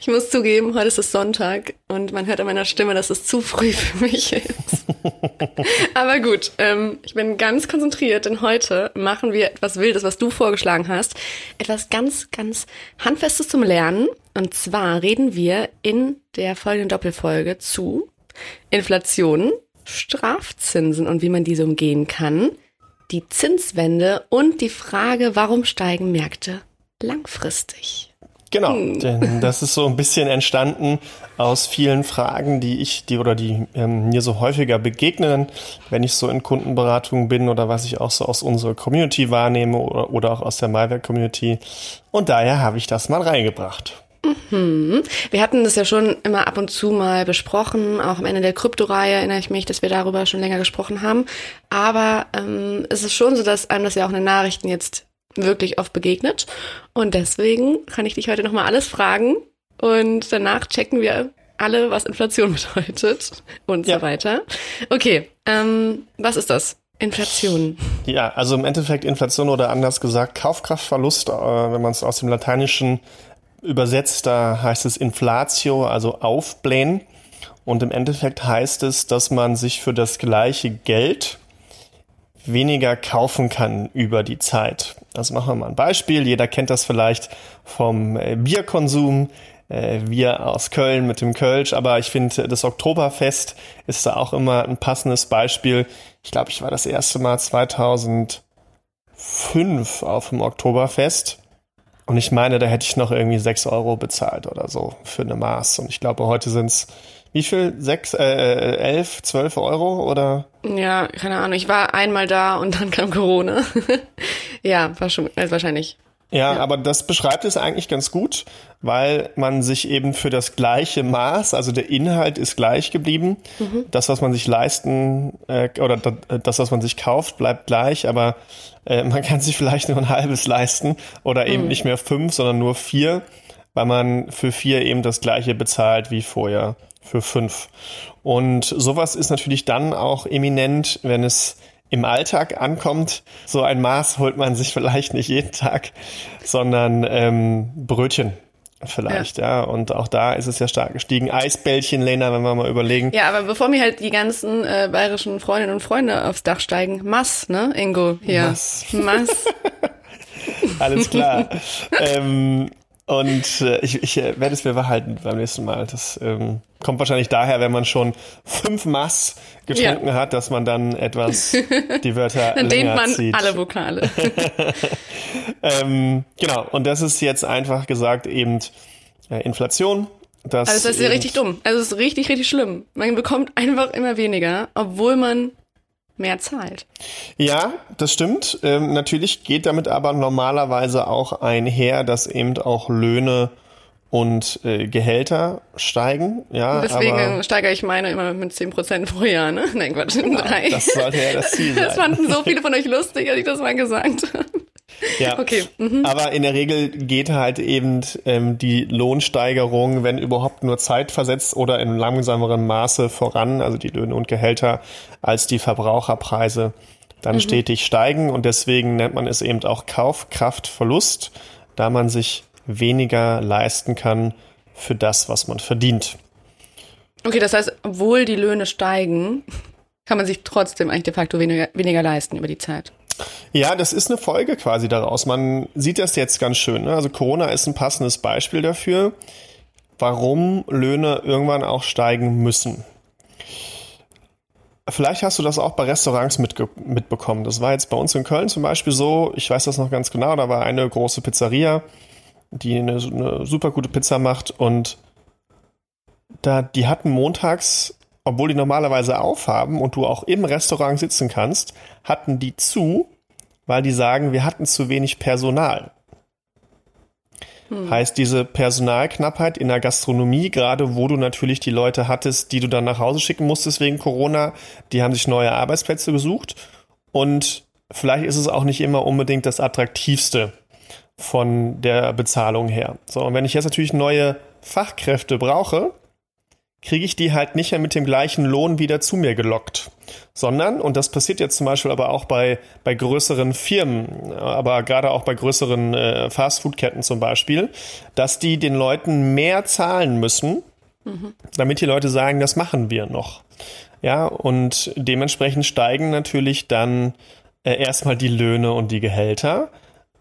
Ich muss zugeben, heute ist es Sonntag und man hört an meiner Stimme, dass es zu früh für mich ist. Aber gut, ähm, ich bin ganz konzentriert, denn heute machen wir etwas Wildes, was du vorgeschlagen hast. Etwas ganz, ganz Handfestes zum Lernen. Und zwar reden wir in der folgenden Doppelfolge zu Inflation, Strafzinsen und wie man diese umgehen kann, die Zinswende und die Frage, warum steigen Märkte langfristig. Genau, hm. denn das ist so ein bisschen entstanden aus vielen Fragen, die ich, die oder die ähm, mir so häufiger begegnen, wenn ich so in Kundenberatungen bin oder was ich auch so aus unserer Community wahrnehme oder, oder auch aus der Malware-Community. Und daher habe ich das mal reingebracht. Mhm. Wir hatten das ja schon immer ab und zu mal besprochen, auch am Ende der Kryptoreihe erinnere ich mich, dass wir darüber schon länger gesprochen haben. Aber ähm, es ist schon so, dass einem das ja auch in den Nachrichten jetzt wirklich oft begegnet. Und deswegen kann ich dich heute nochmal alles fragen. Und danach checken wir alle, was Inflation bedeutet und ja. so weiter. Okay, ähm, was ist das? Inflation. Ja, also im Endeffekt Inflation oder anders gesagt Kaufkraftverlust, äh, wenn man es aus dem Lateinischen übersetzt, da heißt es Inflatio, also aufblähen. Und im Endeffekt heißt es, dass man sich für das gleiche Geld weniger kaufen kann über die Zeit. Also machen wir mal ein Beispiel. Jeder kennt das vielleicht vom äh, Bierkonsum. Äh, wir aus Köln mit dem Kölsch, aber ich finde, das Oktoberfest ist da auch immer ein passendes Beispiel. Ich glaube, ich war das erste Mal 2005 auf dem Oktoberfest. Und ich meine, da hätte ich noch irgendwie sechs Euro bezahlt oder so für eine Maß. Und ich glaube, heute sind es wie viel? Sechs, äh, äh, elf, zwölf Euro oder? Ja, keine Ahnung. Ich war einmal da und dann kam Corona. ja, war schon, also wahrscheinlich. Ja, ja, aber das beschreibt es eigentlich ganz gut, weil man sich eben für das gleiche Maß, also der Inhalt ist gleich geblieben. Mhm. Das, was man sich leisten äh, oder das, was man sich kauft, bleibt gleich, aber äh, man kann sich vielleicht nur ein halbes leisten oder eben mhm. nicht mehr fünf, sondern nur vier, weil man für vier eben das gleiche bezahlt wie vorher für fünf. Und sowas ist natürlich dann auch eminent, wenn es im Alltag ankommt. So ein Maß holt man sich vielleicht nicht jeden Tag, sondern ähm, Brötchen vielleicht, ja. ja. Und auch da ist es ja stark gestiegen. Eisbällchen, Lena, wenn wir mal überlegen. Ja, aber bevor mir halt die ganzen äh, bayerischen Freundinnen und Freunde aufs Dach steigen, Mass, ne, Ingo, hier. Mass. Mass. Alles klar. ähm, und äh, ich, ich äh, werde es mir behalten beim nächsten Mal. Das ähm, kommt wahrscheinlich daher, wenn man schon fünf Mass getrunken ja. hat, dass man dann etwas die Wörter dann länger man zieht. alle Vokale. ähm, genau. Und das ist jetzt einfach gesagt eben äh, Inflation. Das also das ist ja richtig dumm. Also es ist richtig, richtig schlimm. Man bekommt einfach immer weniger, obwohl man mehr zahlt. Ja, das stimmt. Ähm, natürlich geht damit aber normalerweise auch einher, dass eben auch Löhne und äh, Gehälter steigen. Ja, Deswegen aber, steigere ich meine immer mit 10% pro Jahr, ne? Nein, Quatsch, in ja, drei. Das sollte ja das Ziel sein. Das fanden so viele von euch lustig, als ich das mal gesagt habe. Ja, okay. Mhm. Aber in der Regel geht halt eben ähm, die Lohnsteigerung, wenn überhaupt nur zeitversetzt oder in langsamerem Maße voran, also die Löhne und Gehälter, als die Verbraucherpreise dann mhm. stetig steigen. Und deswegen nennt man es eben auch Kaufkraftverlust, da man sich weniger leisten kann für das, was man verdient. Okay, das heißt, obwohl die Löhne steigen, kann man sich trotzdem eigentlich de facto weniger, weniger leisten über die Zeit. Ja, das ist eine Folge quasi daraus. Man sieht das jetzt ganz schön. Ne? Also Corona ist ein passendes Beispiel dafür, warum Löhne irgendwann auch steigen müssen. Vielleicht hast du das auch bei Restaurants mitbekommen. Das war jetzt bei uns in Köln zum Beispiel so, ich weiß das noch ganz genau, da war eine große Pizzeria, die eine, eine super gute Pizza macht und da, die hatten montags obwohl die normalerweise aufhaben und du auch im Restaurant sitzen kannst, hatten die zu, weil die sagen, wir hatten zu wenig Personal. Hm. Heißt diese Personalknappheit in der Gastronomie, gerade wo du natürlich die Leute hattest, die du dann nach Hause schicken musstest wegen Corona, die haben sich neue Arbeitsplätze gesucht und vielleicht ist es auch nicht immer unbedingt das attraktivste von der Bezahlung her. So, und wenn ich jetzt natürlich neue Fachkräfte brauche, kriege ich die halt nicht mehr mit dem gleichen Lohn wieder zu mir gelockt, sondern, und das passiert jetzt zum Beispiel aber auch bei, bei größeren Firmen, aber gerade auch bei größeren äh, Fastfood-Ketten zum Beispiel, dass die den Leuten mehr zahlen müssen, mhm. damit die Leute sagen, das machen wir noch. Ja, und dementsprechend steigen natürlich dann äh, erstmal die Löhne und die Gehälter.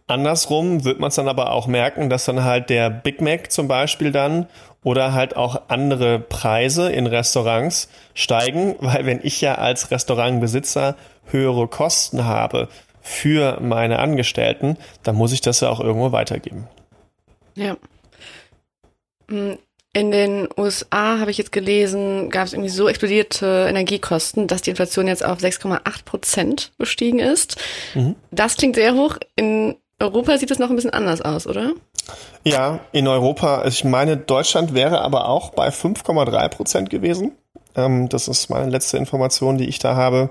Andersrum wird man es dann aber auch merken, dass dann halt der Big Mac zum Beispiel dann oder halt auch andere Preise in Restaurants steigen, weil wenn ich ja als Restaurantbesitzer höhere Kosten habe für meine Angestellten, dann muss ich das ja auch irgendwo weitergeben. Ja. Hm, in den USA habe ich jetzt gelesen, gab es irgendwie so explodierte Energiekosten, dass die Inflation jetzt auf 6,8 Prozent gestiegen ist. Mhm. Das klingt sehr hoch. In Europa sieht es noch ein bisschen anders aus, oder? Ja, in Europa. Ich meine, Deutschland wäre aber auch bei 5,3 Prozent gewesen. Ähm, das ist meine letzte Information, die ich da habe.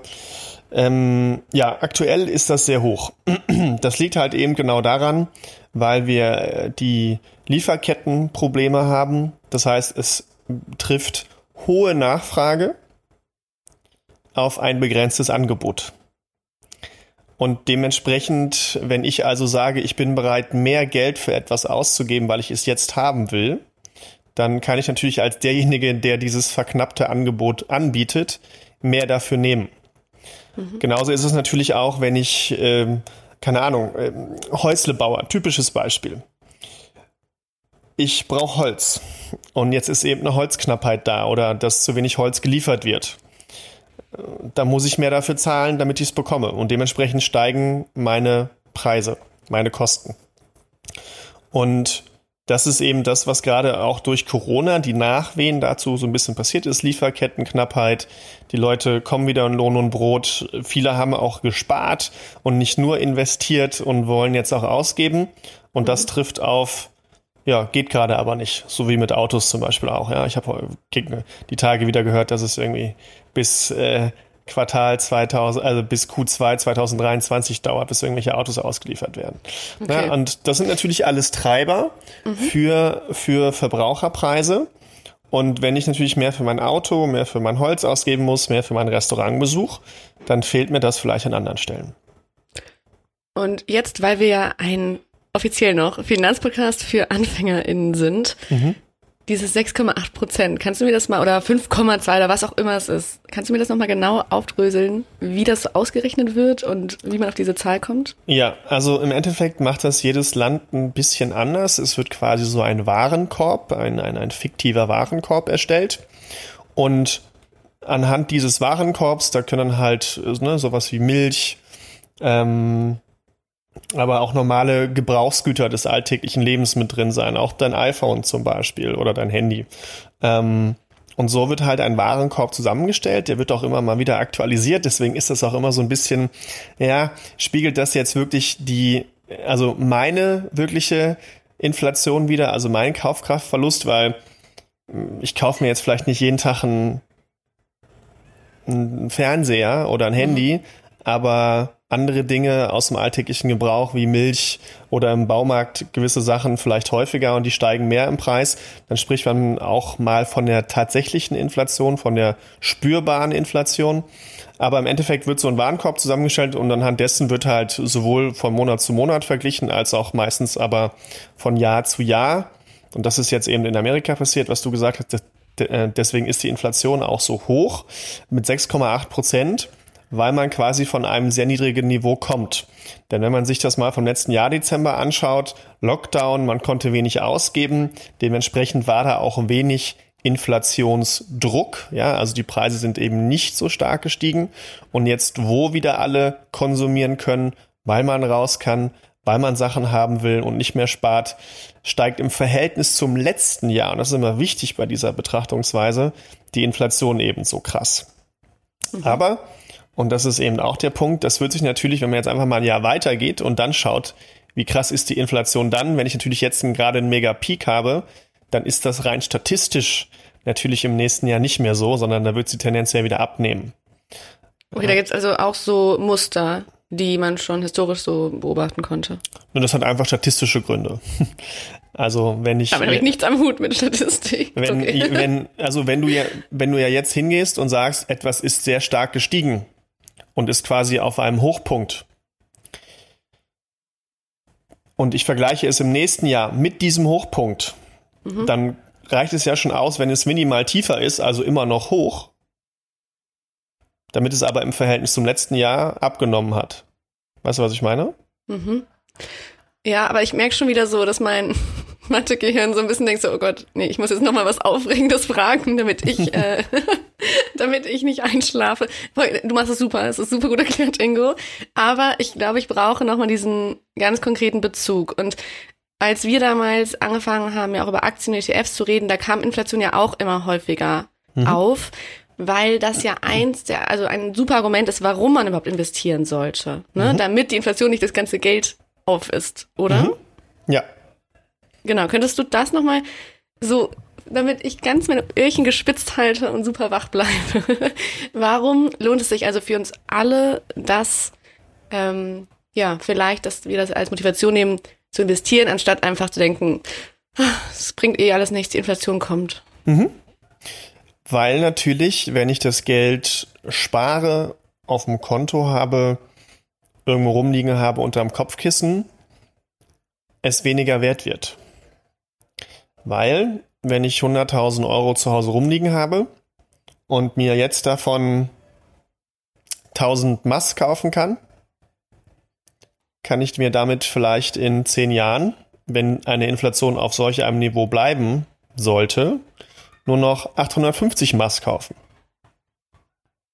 Ähm, ja, aktuell ist das sehr hoch. Das liegt halt eben genau daran, weil wir äh, die Lieferkettenprobleme haben. Das heißt, es trifft hohe Nachfrage auf ein begrenztes Angebot. Und dementsprechend, wenn ich also sage, ich bin bereit, mehr Geld für etwas auszugeben, weil ich es jetzt haben will, dann kann ich natürlich als derjenige, der dieses verknappte Angebot anbietet, mehr dafür nehmen. Mhm. Genauso ist es natürlich auch, wenn ich, ähm, keine Ahnung, äh, Häuslebauer, typisches Beispiel. Ich brauche Holz und jetzt ist eben eine Holzknappheit da oder dass zu wenig Holz geliefert wird da muss ich mehr dafür zahlen, damit ich es bekomme. Und dementsprechend steigen meine Preise, meine Kosten. Und das ist eben das, was gerade auch durch Corona, die Nachwehen dazu so ein bisschen passiert ist, Lieferkettenknappheit. Die Leute kommen wieder in Lohn und Brot. Viele haben auch gespart und nicht nur investiert und wollen jetzt auch ausgeben. Und das mhm. trifft auf ja, geht gerade aber nicht. So wie mit Autos zum Beispiel auch. Ja, ich habe die Tage wieder gehört, dass es irgendwie bis äh, Quartal 2000, also bis Q2 2023 dauert, bis irgendwelche Autos ausgeliefert werden. Okay. Ja, und das sind natürlich alles Treiber mhm. für, für Verbraucherpreise. Und wenn ich natürlich mehr für mein Auto, mehr für mein Holz ausgeben muss, mehr für meinen Restaurantbesuch, dann fehlt mir das vielleicht an anderen Stellen. Und jetzt, weil wir ja ein offiziell noch Finanzpodcast für AnfängerInnen sind. Mhm. Dieses 6,8 Prozent, kannst du mir das mal, oder 5,2 oder was auch immer es ist, kannst du mir das nochmal genau aufdröseln, wie das ausgerechnet wird und wie man auf diese Zahl kommt? Ja, also im Endeffekt macht das jedes Land ein bisschen anders. Es wird quasi so ein Warenkorb, ein, ein, ein fiktiver Warenkorb erstellt. Und anhand dieses Warenkorbs, da können halt ne, sowas wie Milch, ähm, aber auch normale Gebrauchsgüter des alltäglichen Lebens mit drin sein, auch dein iPhone zum Beispiel oder dein Handy. Ähm, und so wird halt ein Warenkorb zusammengestellt, der wird auch immer mal wieder aktualisiert, deswegen ist das auch immer so ein bisschen, ja, spiegelt das jetzt wirklich die, also meine wirkliche Inflation wieder, also mein Kaufkraftverlust, weil ich kaufe mir jetzt vielleicht nicht jeden Tag einen, einen Fernseher oder ein Handy, mhm. aber andere Dinge aus dem alltäglichen Gebrauch wie Milch oder im Baumarkt gewisse Sachen vielleicht häufiger und die steigen mehr im Preis, dann spricht man auch mal von der tatsächlichen Inflation, von der spürbaren Inflation. Aber im Endeffekt wird so ein Warenkorb zusammengestellt und anhand dessen wird halt sowohl von Monat zu Monat verglichen, als auch meistens aber von Jahr zu Jahr. Und das ist jetzt eben in Amerika passiert, was du gesagt hast. Äh, deswegen ist die Inflation auch so hoch mit 6,8 Prozent weil man quasi von einem sehr niedrigen Niveau kommt. Denn wenn man sich das mal vom letzten Jahr Dezember anschaut, Lockdown, man konnte wenig ausgeben, dementsprechend war da auch wenig Inflationsdruck, ja, also die Preise sind eben nicht so stark gestiegen und jetzt, wo wieder alle konsumieren können, weil man raus kann, weil man Sachen haben will und nicht mehr spart, steigt im Verhältnis zum letzten Jahr, und das ist immer wichtig bei dieser Betrachtungsweise, die Inflation ebenso krass. Mhm. Aber und das ist eben auch der Punkt. Das wird sich natürlich, wenn man jetzt einfach mal ein Jahr weitergeht und dann schaut, Wie krass ist die Inflation dann? Wenn ich natürlich jetzt gerade einen mega Peak habe, dann ist das rein statistisch natürlich im nächsten Jahr nicht mehr so, sondern da wird sie tendenziell wieder abnehmen. Okay, da gibt's also auch so Muster, die man schon historisch so beobachten konnte. Und das hat einfach statistische Gründe. Also wenn ich. Aber da habe ich nichts am Hut mit Statistik. Wenn, okay. wenn, also wenn du ja, wenn du ja jetzt hingehst und sagst, etwas ist sehr stark gestiegen und ist quasi auf einem Hochpunkt. Und ich vergleiche es im nächsten Jahr mit diesem Hochpunkt, mhm. dann reicht es ja schon aus, wenn es minimal tiefer ist, also immer noch hoch, damit es aber im Verhältnis zum letzten Jahr abgenommen hat. Weißt du, was ich meine? Mhm. Ja, aber ich merke schon wieder so, dass mein Mathe-Gehirn so ein bisschen denkt so, oh Gott, nee, ich muss jetzt nochmal was Aufregendes fragen, damit ich, äh, damit ich nicht einschlafe. Du machst es super, es ist super gut erklärt, Ingo. Aber ich glaube, ich brauche nochmal diesen ganz konkreten Bezug. Und als wir damals angefangen haben, ja auch über Aktien und ETFs zu reden, da kam Inflation ja auch immer häufiger mhm. auf weil das ja eins der, also ein super Argument ist, warum man überhaupt investieren sollte, ne? Mhm. damit die Inflation nicht das ganze Geld auf ist, oder? Mhm. Ja. Genau, könntest du das nochmal so, damit ich ganz meine Öhrchen gespitzt halte und super wach bleibe. warum lohnt es sich also für uns alle, dass, ähm, ja, vielleicht, dass wir das als Motivation nehmen, zu investieren, anstatt einfach zu denken, ah, es bringt eh alles nichts, die Inflation kommt. Mhm. Weil natürlich, wenn ich das Geld spare, auf dem Konto habe, irgendwo rumliegen habe unter dem Kopfkissen, es weniger wert wird. Weil, wenn ich 100.000 Euro zu Hause rumliegen habe und mir jetzt davon 1000 Mass kaufen kann, kann ich mir damit vielleicht in 10 Jahren, wenn eine Inflation auf solch einem Niveau bleiben sollte, nur noch 850 Mass kaufen.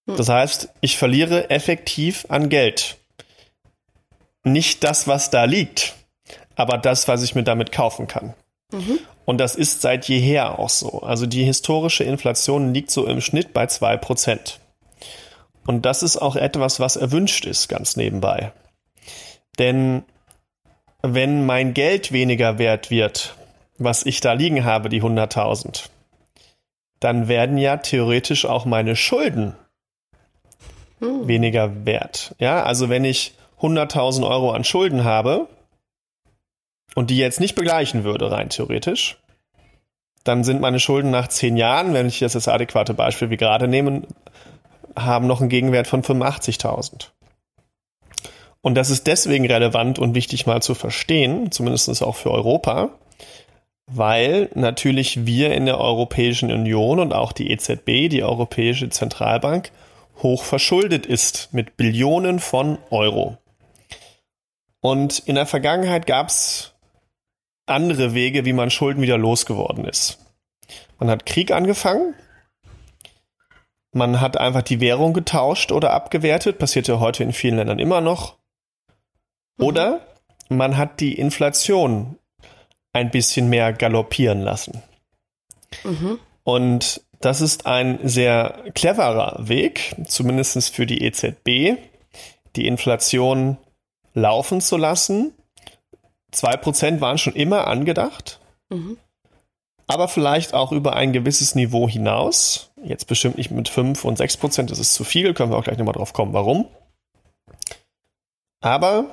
Hm. Das heißt, ich verliere effektiv an Geld. Nicht das, was da liegt, aber das, was ich mir damit kaufen kann. Mhm. Und das ist seit jeher auch so. Also die historische Inflation liegt so im Schnitt bei 2%. Und das ist auch etwas, was erwünscht ist, ganz nebenbei. Denn wenn mein Geld weniger wert wird, was ich da liegen habe, die 100.000, dann werden ja theoretisch auch meine Schulden hm. weniger wert. Ja, also wenn ich 100.000 Euro an Schulden habe und die jetzt nicht begleichen würde, rein theoretisch, dann sind meine Schulden nach zehn Jahren, wenn ich das als adäquate Beispiel wie gerade nehme, haben noch einen Gegenwert von 85.000. Und das ist deswegen relevant und wichtig mal zu verstehen, zumindest auch für Europa, weil natürlich wir in der Europäischen Union und auch die EZB, die Europäische Zentralbank, hoch verschuldet ist mit Billionen von Euro. Und in der Vergangenheit gab es andere Wege, wie man Schulden wieder losgeworden ist. Man hat Krieg angefangen, man hat einfach die Währung getauscht oder abgewertet, passiert ja heute in vielen Ländern immer noch. Oder man hat die Inflation ein bisschen mehr galoppieren lassen. Mhm. Und das ist ein sehr cleverer Weg, zumindest für die EZB, die Inflation laufen zu lassen. Zwei Prozent waren schon immer angedacht, mhm. aber vielleicht auch über ein gewisses Niveau hinaus. Jetzt bestimmt nicht mit fünf und sechs Prozent, das ist zu viel, können wir auch gleich nochmal drauf kommen, warum. Aber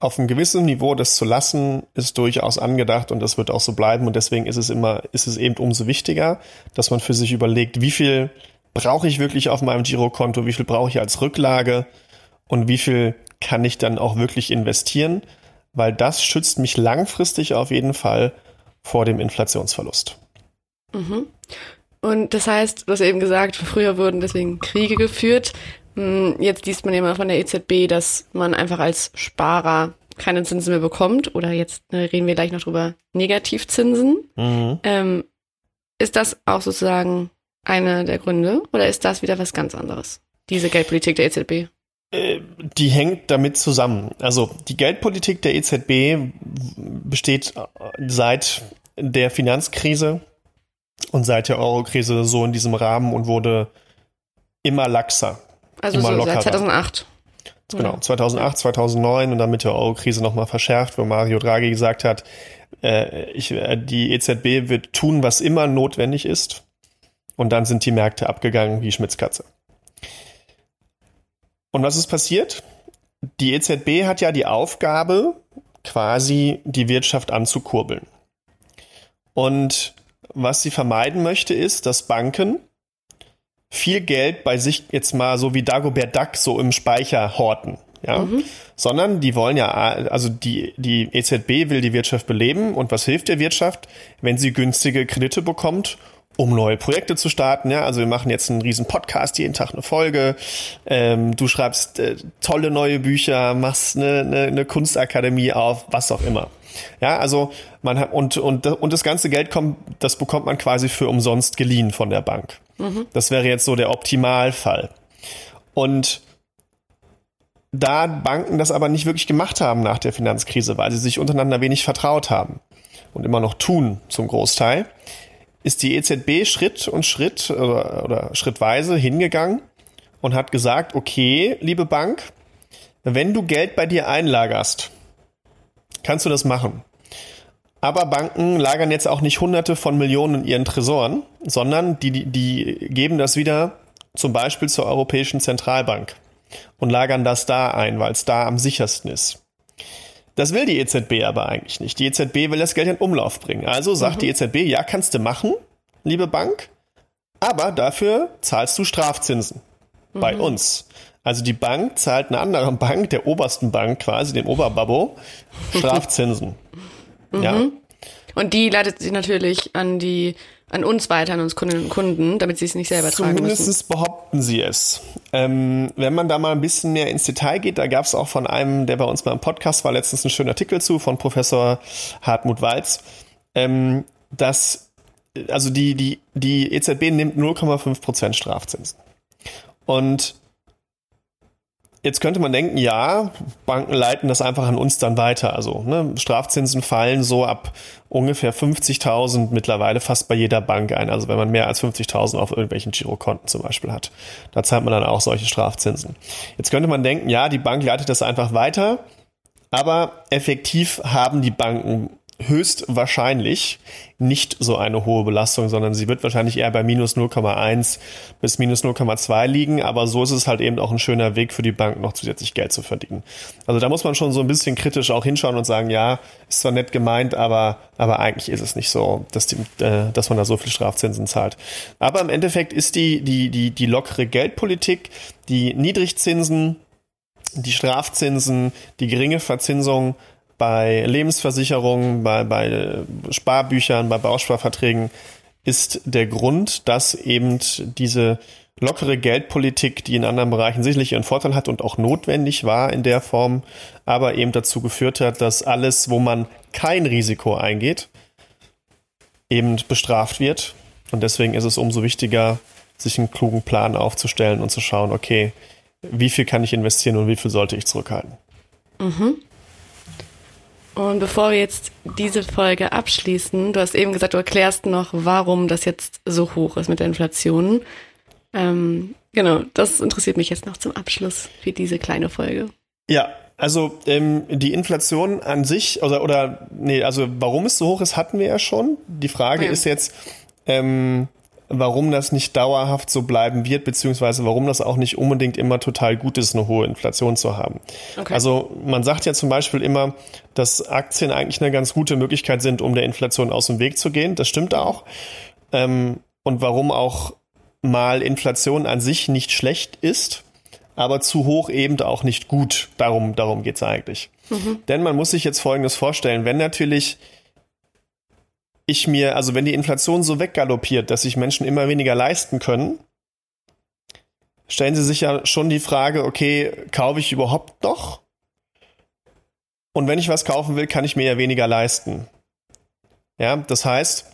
auf einem gewissen Niveau das zu lassen, ist durchaus angedacht und das wird auch so bleiben. Und deswegen ist es immer, ist es eben umso wichtiger, dass man für sich überlegt, wie viel brauche ich wirklich auf meinem Girokonto, wie viel brauche ich als Rücklage und wie viel kann ich dann auch wirklich investieren, weil das schützt mich langfristig auf jeden Fall vor dem Inflationsverlust. Mhm. Und das heißt, du hast eben gesagt, früher wurden deswegen Kriege geführt. Hm, jetzt liest man immer von der EZB, dass man einfach als Sparer keine Zinsen mehr bekommt. Oder jetzt ne, reden wir gleich noch drüber, Negativzinsen. Mhm. Ähm, ist das auch sozusagen einer der Gründe? Oder ist das wieder was ganz anderes? Diese Geldpolitik der EZB? Die hängt damit zusammen. Also die Geldpolitik der EZB besteht äh, seit der Finanzkrise und seit der Eurokrise so in diesem Rahmen und wurde immer laxer. Also so seit 2008. Genau, 2008, 2009 und dann mit der Euro-Krise nochmal verschärft, wo Mario Draghi gesagt hat, äh, ich, äh, die EZB wird tun, was immer notwendig ist. Und dann sind die Märkte abgegangen wie Schmitzkatze. Und was ist passiert? Die EZB hat ja die Aufgabe, quasi die Wirtschaft anzukurbeln. Und was sie vermeiden möchte, ist, dass Banken viel Geld bei sich jetzt mal so wie Dagobert Duck so im Speicher horten. Ja, mhm. sondern die wollen ja, also die, die EZB will die Wirtschaft beleben und was hilft der Wirtschaft, wenn sie günstige Kredite bekommt um neue Projekte zu starten. Ja, also wir machen jetzt einen riesen Podcast, jeden Tag eine Folge. Ähm, du schreibst äh, tolle neue Bücher, machst eine, eine, eine Kunstakademie auf, was auch immer. Ja, also man hat und und und das ganze Geld kommt, das bekommt man quasi für umsonst geliehen von der Bank. Mhm. Das wäre jetzt so der Optimalfall. Und da Banken das aber nicht wirklich gemacht haben nach der Finanzkrise, weil sie sich untereinander wenig vertraut haben und immer noch tun zum Großteil, ist die EZB Schritt und Schritt oder, oder schrittweise hingegangen und hat gesagt, okay, liebe Bank, wenn du Geld bei dir einlagerst, kannst du das machen. Aber Banken lagern jetzt auch nicht Hunderte von Millionen in ihren Tresoren, sondern die, die, die geben das wieder zum Beispiel zur Europäischen Zentralbank und lagern das da ein, weil es da am sichersten ist. Das will die EZB aber eigentlich nicht. Die EZB will das Geld in Umlauf bringen. Also sagt mhm. die EZB, ja, kannst du machen, liebe Bank, aber dafür zahlst du Strafzinsen mhm. bei uns. Also die Bank zahlt einer anderen Bank, der obersten Bank quasi, dem Oberbabbo, Strafzinsen. mhm. Ja. Und die leitet sich natürlich an die an uns weiter, an uns Kundinnen und Kunden, damit sie es nicht selber tragen Zumindest müssen. behaupten sie es. Ähm, wenn man da mal ein bisschen mehr ins Detail geht, da gab es auch von einem, der bei uns mal im Podcast war, letztens einen schönen Artikel zu, von Professor Hartmut Walz, ähm, dass also die, die, die EZB nimmt 0,5 Prozent Strafzinsen. Und Jetzt könnte man denken, ja, Banken leiten das einfach an uns dann weiter. Also ne, Strafzinsen fallen so ab ungefähr 50.000 mittlerweile fast bei jeder Bank ein. Also wenn man mehr als 50.000 auf irgendwelchen Girokonten zum Beispiel hat, da zahlt man dann auch solche Strafzinsen. Jetzt könnte man denken, ja, die Bank leitet das einfach weiter, aber effektiv haben die Banken höchstwahrscheinlich nicht so eine hohe Belastung, sondern sie wird wahrscheinlich eher bei minus 0,1 bis minus 0,2 liegen. Aber so ist es halt eben auch ein schöner Weg für die Bank, noch zusätzlich Geld zu verdienen. Also da muss man schon so ein bisschen kritisch auch hinschauen und sagen, ja, ist zwar nett gemeint, aber, aber eigentlich ist es nicht so, dass, die, äh, dass man da so viel Strafzinsen zahlt. Aber im Endeffekt ist die, die, die, die lockere Geldpolitik, die Niedrigzinsen, die Strafzinsen, die geringe Verzinsung bei Lebensversicherungen, bei, bei Sparbüchern, bei Bausparverträgen ist der Grund, dass eben diese lockere Geldpolitik, die in anderen Bereichen sicherlich ihren Vorteil hat und auch notwendig war in der Form, aber eben dazu geführt hat, dass alles, wo man kein Risiko eingeht, eben bestraft wird. Und deswegen ist es umso wichtiger, sich einen klugen Plan aufzustellen und zu schauen, okay, wie viel kann ich investieren und wie viel sollte ich zurückhalten. Mhm. Und bevor wir jetzt diese Folge abschließen, du hast eben gesagt, du erklärst noch, warum das jetzt so hoch ist mit der Inflation. Ähm, genau, das interessiert mich jetzt noch zum Abschluss für diese kleine Folge. Ja, also ähm, die Inflation an sich, oder, oder nee, also warum es so hoch ist, hatten wir ja schon. Die Frage ja. ist jetzt, ähm, warum das nicht dauerhaft so bleiben wird, beziehungsweise warum das auch nicht unbedingt immer total gut ist, eine hohe Inflation zu haben. Okay. Also man sagt ja zum Beispiel immer, dass Aktien eigentlich eine ganz gute Möglichkeit sind, um der Inflation aus dem Weg zu gehen. Das stimmt auch. Ähm, und warum auch mal Inflation an sich nicht schlecht ist, aber zu hoch eben auch nicht gut. Darum, darum geht's eigentlich. Mhm. Denn man muss sich jetzt Folgendes vorstellen. Wenn natürlich ich mir, also wenn die Inflation so weggaloppiert, dass sich Menschen immer weniger leisten können, stellen sie sich ja schon die Frage, okay, kaufe ich überhaupt noch? Und wenn ich was kaufen will, kann ich mir ja weniger leisten. Ja, das heißt,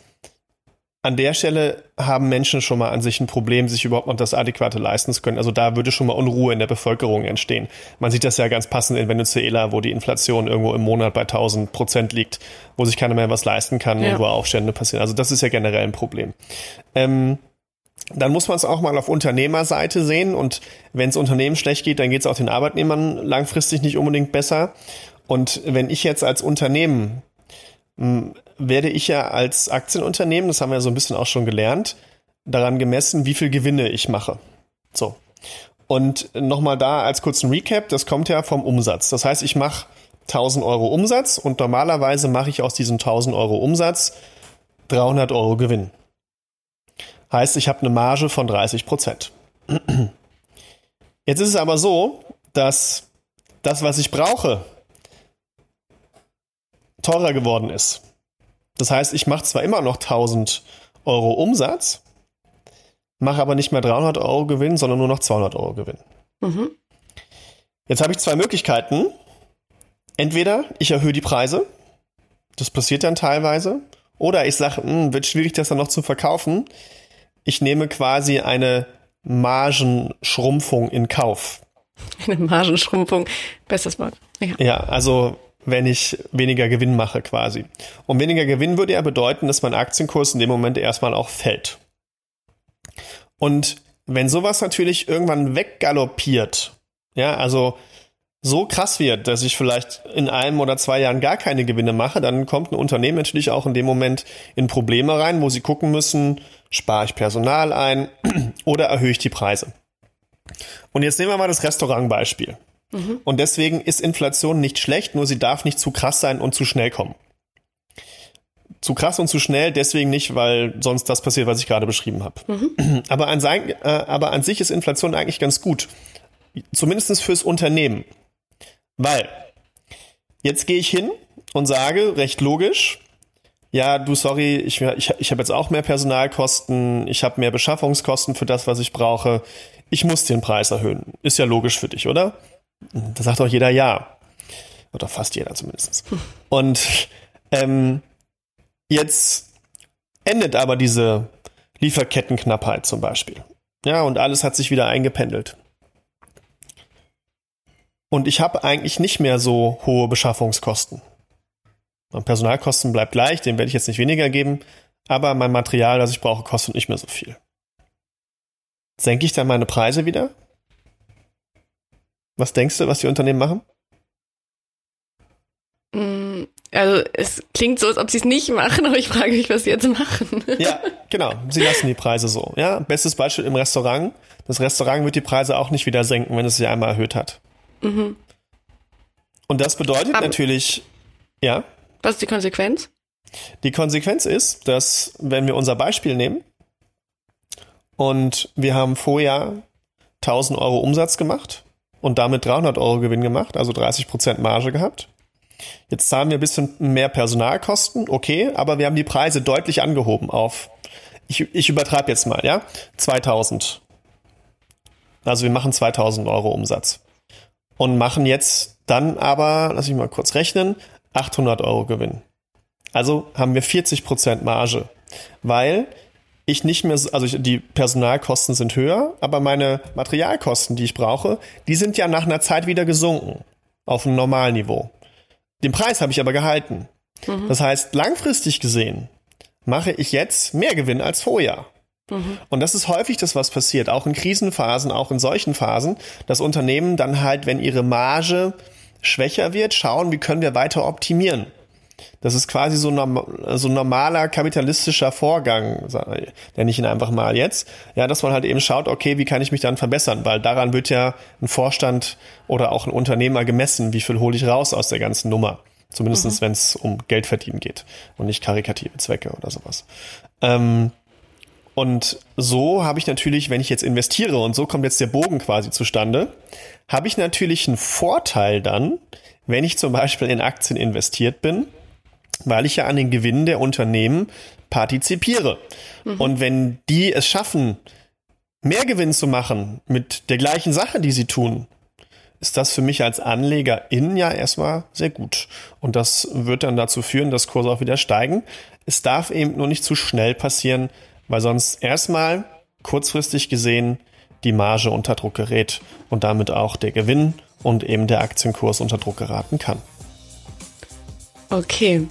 an der Stelle haben Menschen schon mal an sich ein Problem, sich überhaupt noch das Adäquate leisten zu können. Also da würde schon mal Unruhe in der Bevölkerung entstehen. Man sieht das ja ganz passend in Venezuela, wo die Inflation irgendwo im Monat bei 1000 Prozent liegt, wo sich keiner mehr was leisten kann ja. und wo Aufstände passieren. Also das ist ja generell ein Problem. Ähm, dann muss man es auch mal auf Unternehmerseite sehen. Und wenn es Unternehmen schlecht geht, dann geht es auch den Arbeitnehmern langfristig nicht unbedingt besser. Und wenn ich jetzt als Unternehmen hm, werde ich ja als Aktienunternehmen, das haben wir so ein bisschen auch schon gelernt, daran gemessen, wie viel Gewinne ich mache. So. Und nochmal da als kurzen Recap, das kommt ja vom Umsatz. Das heißt, ich mache 1000 Euro Umsatz und normalerweise mache ich aus diesem 1000 Euro Umsatz 300 Euro Gewinn. Heißt, ich habe eine Marge von 30 Prozent. Jetzt ist es aber so, dass das, was ich brauche, teurer geworden ist. Das heißt, ich mache zwar immer noch 1000 Euro Umsatz, mache aber nicht mehr 300 Euro Gewinn, sondern nur noch 200 Euro Gewinn. Mhm. Jetzt habe ich zwei Möglichkeiten. Entweder ich erhöhe die Preise, das passiert dann teilweise, oder ich sage, hm, wird schwierig, das dann noch zu verkaufen. Ich nehme quasi eine Margenschrumpfung in Kauf. Eine Margenschrumpfung, bestes Wort. Ja. ja, also wenn ich weniger Gewinn mache quasi. Und weniger Gewinn würde ja bedeuten, dass mein Aktienkurs in dem Moment erstmal auch fällt. Und wenn sowas natürlich irgendwann weggaloppiert, ja, also so krass wird, dass ich vielleicht in einem oder zwei Jahren gar keine Gewinne mache, dann kommt ein Unternehmen natürlich auch in dem Moment in Probleme rein, wo sie gucken müssen, spare ich Personal ein oder erhöhe ich die Preise. Und jetzt nehmen wir mal das Restaurantbeispiel. Mhm. Und deswegen ist Inflation nicht schlecht, nur sie darf nicht zu krass sein und zu schnell kommen. Zu krass und zu schnell, deswegen nicht, weil sonst das passiert, was ich gerade beschrieben habe. Mhm. Aber, an sein, äh, aber an sich ist Inflation eigentlich ganz gut. Zumindest fürs Unternehmen. Weil, jetzt gehe ich hin und sage, recht logisch, ja, du, sorry, ich, ich, ich habe jetzt auch mehr Personalkosten, ich habe mehr Beschaffungskosten für das, was ich brauche. Ich muss den Preis erhöhen. Ist ja logisch für dich, oder? Da sagt auch jeder ja. Oder fast jeder zumindest. Und ähm, jetzt endet aber diese Lieferkettenknappheit zum Beispiel. Ja, und alles hat sich wieder eingependelt. Und ich habe eigentlich nicht mehr so hohe Beschaffungskosten. Mein Personalkosten bleibt gleich, den werde ich jetzt nicht weniger geben, aber mein Material, das ich brauche, kostet nicht mehr so viel. Senke ich dann meine Preise wieder? Was denkst du, was die Unternehmen machen? Mm, also es klingt so, als ob sie es nicht machen, aber ich frage mich, was sie jetzt machen. Ja, genau. Sie lassen die Preise so. Ja, bestes Beispiel im Restaurant. Das Restaurant wird die Preise auch nicht wieder senken, wenn es sie einmal erhöht hat. Mhm. Und das bedeutet aber natürlich, ja. Was ist die Konsequenz? Die Konsequenz ist, dass wenn wir unser Beispiel nehmen und wir haben vorher 1000 Euro Umsatz gemacht und damit 300 Euro Gewinn gemacht, also 30 Prozent Marge gehabt. Jetzt zahlen wir ein bisschen mehr Personalkosten, okay, aber wir haben die Preise deutlich angehoben auf, ich, ich übertreibe jetzt mal, ja, 2000. Also wir machen 2000 Euro Umsatz und machen jetzt dann aber, lass ich mal kurz rechnen, 800 Euro Gewinn. Also haben wir 40 Prozent Marge, weil ich nicht mehr, also die Personalkosten sind höher, aber meine Materialkosten, die ich brauche, die sind ja nach einer Zeit wieder gesunken auf ein Normalniveau. Den Preis habe ich aber gehalten. Mhm. Das heißt, langfristig gesehen mache ich jetzt mehr Gewinn als vorher. Mhm. Und das ist häufig das, was passiert, auch in Krisenphasen, auch in solchen Phasen, dass Unternehmen dann halt, wenn ihre Marge schwächer wird, schauen, wie können wir weiter optimieren. Das ist quasi so, norm so ein normaler kapitalistischer Vorgang, nenne ich ihn einfach mal jetzt. Ja, dass man halt eben schaut, okay, wie kann ich mich dann verbessern? Weil daran wird ja ein Vorstand oder auch ein Unternehmer gemessen, wie viel hole ich raus aus der ganzen Nummer. Zumindest mhm. wenn es um Geld verdienen geht und nicht karikative Zwecke oder sowas. Ähm, und so habe ich natürlich, wenn ich jetzt investiere, und so kommt jetzt der Bogen quasi zustande, habe ich natürlich einen Vorteil dann, wenn ich zum Beispiel in Aktien investiert bin, weil ich ja an den Gewinnen der Unternehmen partizipiere. Mhm. Und wenn die es schaffen, mehr Gewinn zu machen mit der gleichen Sache, die sie tun, ist das für mich als Anlegerin ja erstmal sehr gut. Und das wird dann dazu führen, dass Kurse auch wieder steigen. Es darf eben nur nicht zu schnell passieren, weil sonst erstmal kurzfristig gesehen die Marge unter Druck gerät und damit auch der Gewinn und eben der Aktienkurs unter Druck geraten kann. Okay.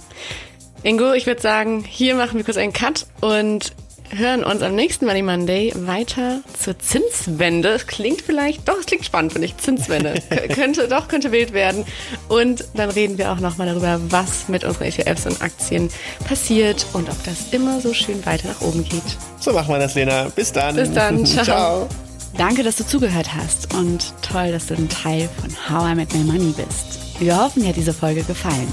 Ingo, ich würde sagen, hier machen wir kurz einen Cut und hören uns am nächsten Money Monday weiter zur Zinswende. Es klingt vielleicht, doch, es klingt spannend, finde ich. Zinswende. könnte, doch, könnte wild werden. Und dann reden wir auch nochmal darüber, was mit unseren ETFs und Aktien passiert und ob das immer so schön weiter nach oben geht. So machen wir das, Lena. Bis dann. Bis dann. Ciao. Ciao. Danke, dass du zugehört hast und toll, dass du ein Teil von How I Met My Money bist. Wir hoffen, dir hat diese Folge gefallen.